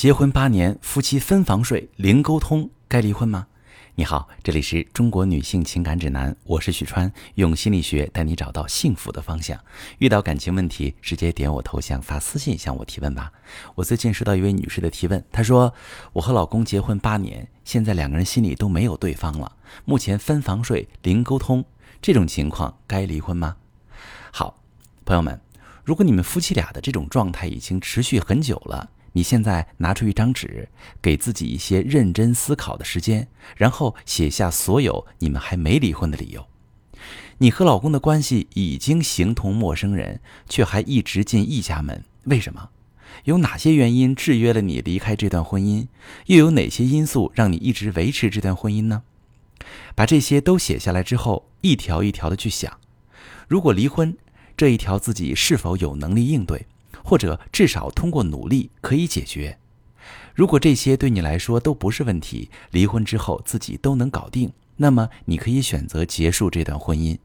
结婚八年，夫妻分房睡，零沟通，该离婚吗？你好，这里是中国女性情感指南，我是许川，用心理学带你找到幸福的方向。遇到感情问题，直接点我头像发私信向我提问吧。我最近收到一位女士的提问，她说：“我和老公结婚八年，现在两个人心里都没有对方了，目前分房睡，零沟通，这种情况该离婚吗？”好，朋友们，如果你们夫妻俩的这种状态已经持续很久了。你现在拿出一张纸，给自己一些认真思考的时间，然后写下所有你们还没离婚的理由。你和老公的关系已经形同陌生人，却还一直进一家门，为什么？有哪些原因制约了你离开这段婚姻？又有哪些因素让你一直维持这段婚姻呢？把这些都写下来之后，一条一条的去想，如果离婚，这一条自己是否有能力应对？或者至少通过努力可以解决。如果这些对你来说都不是问题，离婚之后自己都能搞定，那么你可以选择结束这段婚姻。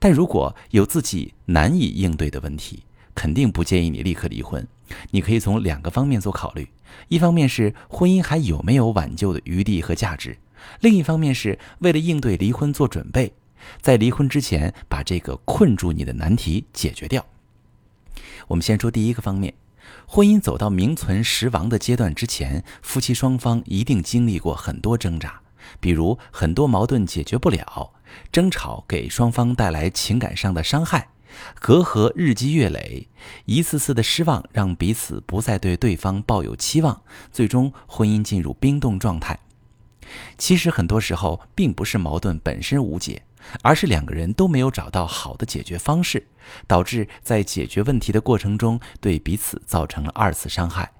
但如果有自己难以应对的问题，肯定不建议你立刻离婚。你可以从两个方面做考虑：一方面是婚姻还有没有挽救的余地和价值；另一方面是为了应对离婚做准备，在离婚之前把这个困住你的难题解决掉。我们先说第一个方面，婚姻走到名存实亡的阶段之前，夫妻双方一定经历过很多挣扎，比如很多矛盾解决不了，争吵给双方带来情感上的伤害，隔阂日积月累，一次次的失望让彼此不再对对方抱有期望，最终婚姻进入冰冻状态。其实很多时候并不是矛盾本身无解。而是两个人都没有找到好的解决方式，导致在解决问题的过程中对彼此造成了二次伤害。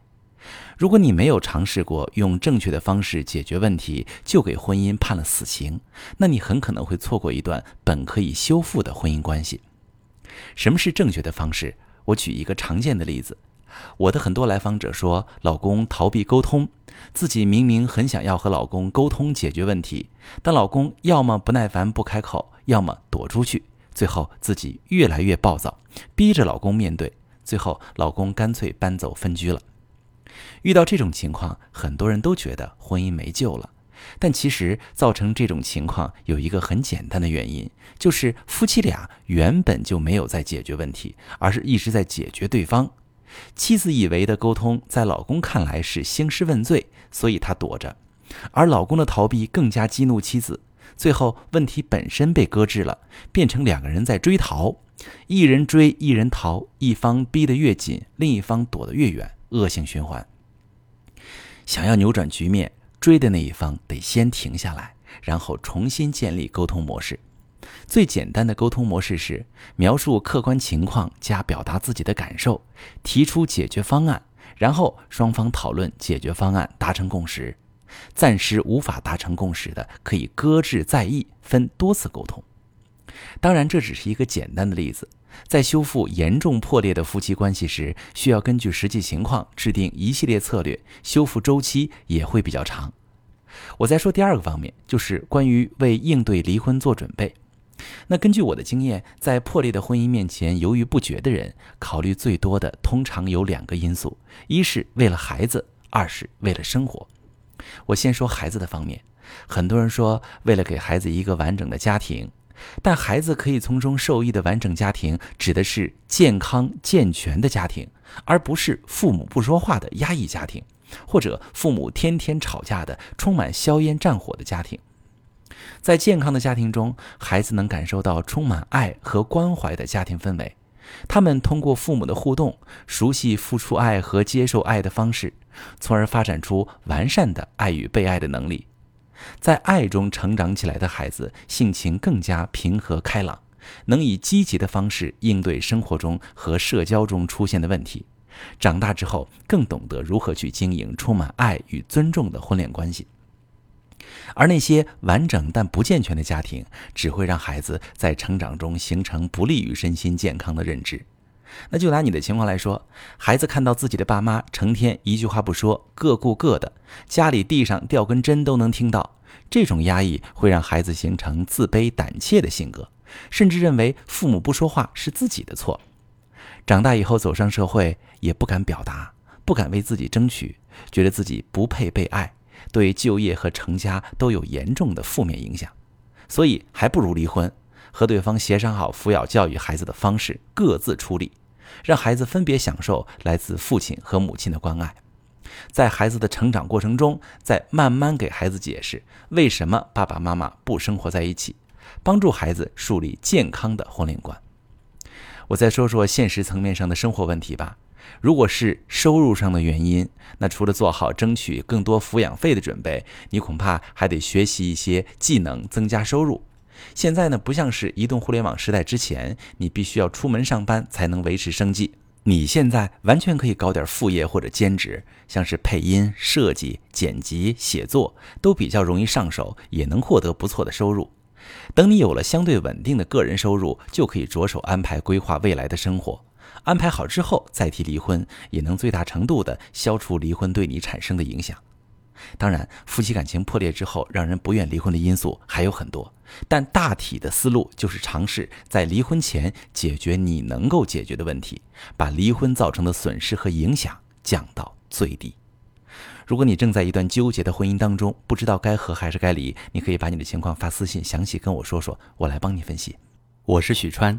如果你没有尝试过用正确的方式解决问题，就给婚姻判了死刑，那你很可能会错过一段本可以修复的婚姻关系。什么是正确的方式？我举一个常见的例子。我的很多来访者说，老公逃避沟通，自己明明很想要和老公沟通解决问题，但老公要么不耐烦不开口，要么躲出去，最后自己越来越暴躁，逼着老公面对，最后老公干脆搬走分居了。遇到这种情况，很多人都觉得婚姻没救了，但其实造成这种情况有一个很简单的原因，就是夫妻俩原本就没有在解决问题，而是一直在解决对方。妻子以为的沟通，在老公看来是兴师问罪，所以他躲着；而老公的逃避更加激怒妻子，最后问题本身被搁置了，变成两个人在追逃，一人追一人逃，一方逼得越紧，另一方躲得越远，恶性循环。想要扭转局面，追的那一方得先停下来，然后重新建立沟通模式。最简单的沟通模式是描述客观情况加表达自己的感受，提出解决方案，然后双方讨论解决方案，达成共识。暂时无法达成共识的，可以搁置再议，分多次沟通。当然，这只是一个简单的例子。在修复严重破裂的夫妻关系时，需要根据实际情况制定一系列策略，修复周期也会比较长。我再说第二个方面，就是关于为应对离婚做准备。那根据我的经验，在破裂的婚姻面前犹豫不决的人，考虑最多的通常有两个因素：一是为了孩子，二是为了生活。我先说孩子的方面，很多人说为了给孩子一个完整的家庭，但孩子可以从中受益的完整家庭，指的是健康健全的家庭，而不是父母不说话的压抑家庭，或者父母天天吵架的充满硝烟战火的家庭。在健康的家庭中，孩子能感受到充满爱和关怀的家庭氛围。他们通过父母的互动，熟悉付出爱和接受爱的方式，从而发展出完善的爱与被爱的能力。在爱中成长起来的孩子，性情更加平和开朗，能以积极的方式应对生活中和社交中出现的问题。长大之后，更懂得如何去经营充满爱与尊重的婚恋关系。而那些完整但不健全的家庭，只会让孩子在成长中形成不利于身心健康的认知。那就拿你的情况来说，孩子看到自己的爸妈成天一句话不说，各顾各的，家里地上掉根针都能听到，这种压抑会让孩子形成自卑胆怯的性格，甚至认为父母不说话是自己的错。长大以后走上社会，也不敢表达，不敢为自己争取，觉得自己不配被爱，对就业和成家都有严重的负面影响，所以还不如离婚，和对方协商好抚养教育孩子的方式，各自出力，让孩子分别享受来自父亲和母亲的关爱。在孩子的成长过程中，再慢慢给孩子解释为什么爸爸妈妈不生活在一起，帮助孩子树立健康的婚恋观。我再说说现实层面上的生活问题吧。如果是收入上的原因，那除了做好争取更多抚养费的准备，你恐怕还得学习一些技能，增加收入。现在呢，不像是移动互联网时代之前，你必须要出门上班才能维持生计。你现在完全可以搞点副业或者兼职，像是配音、设计、剪辑、写作，都比较容易上手，也能获得不错的收入。等你有了相对稳定的个人收入，就可以着手安排规划未来的生活。安排好之后再提离婚，也能最大程度的消除离婚对你产生的影响。当然，夫妻感情破裂之后让人不愿离婚的因素还有很多，但大体的思路就是尝试在离婚前解决你能够解决的问题，把离婚造成的损失和影响降到最低。如果你正在一段纠结的婚姻当中，不知道该和还是该离，你可以把你的情况发私信详细跟我说说，我来帮你分析。我是许川，